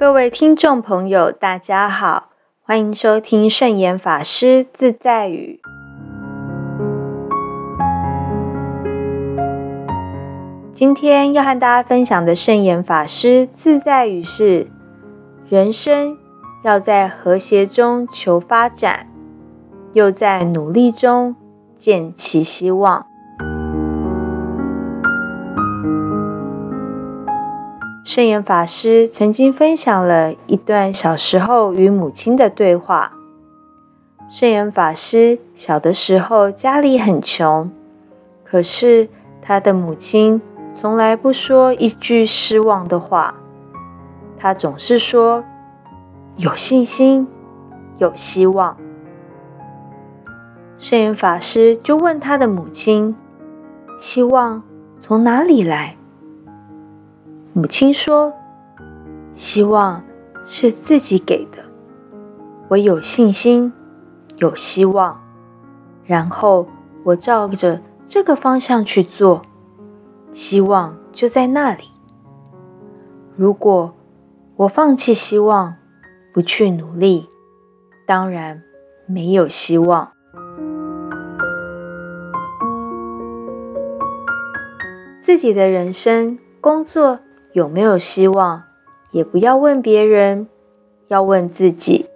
各位听众朋友，大家好，欢迎收听圣严法师自在语。今天要和大家分享的圣严法师自在语是：人生要在和谐中求发展，又在努力中见其希望。圣严法师曾经分享了一段小时候与母亲的对话。圣严法师小的时候家里很穷，可是他的母亲从来不说一句失望的话，他总是说有信心，有希望。圣严法师就问他的母亲：“希望从哪里来？”母亲说：“希望是自己给的，我有信心，有希望，然后我照着这个方向去做，希望就在那里。如果我放弃希望，不去努力，当然没有希望。自己的人生、工作。”有没有希望？也不要问别人，要问自己。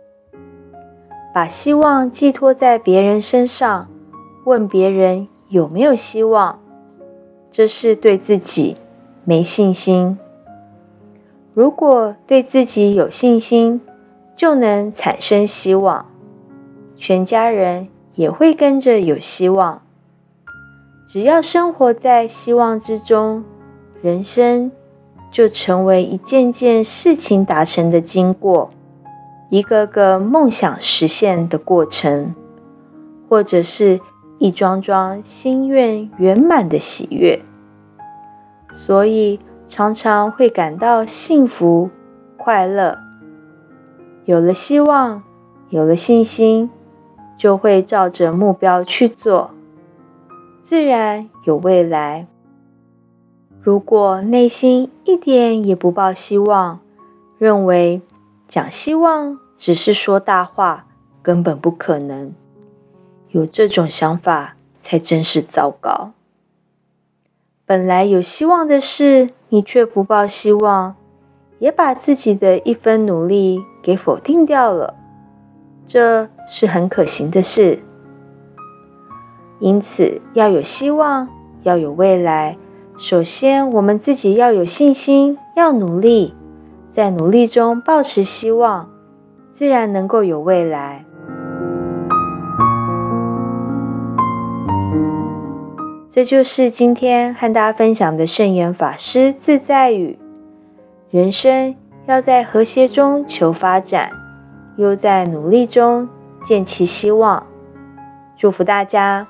把希望寄托在别人身上，问别人有没有希望，这是对自己没信心。如果对自己有信心，就能产生希望，全家人也会跟着有希望。只要生活在希望之中，人生。就成为一件件事情达成的经过，一个个梦想实现的过程，或者是一桩桩心愿圆满的喜悦，所以常常会感到幸福快乐。有了希望，有了信心，就会照着目标去做，自然有未来。如果内心一点也不抱希望，认为讲希望只是说大话，根本不可能，有这种想法才真是糟糕。本来有希望的事，你却不抱希望，也把自己的一分努力给否定掉了，这是很可行的事。因此，要有希望，要有未来。首先，我们自己要有信心，要努力，在努力中保持希望，自然能够有未来。这就是今天和大家分享的圣严法师自在语：人生要在和谐中求发展，又在努力中见其希望。祝福大家！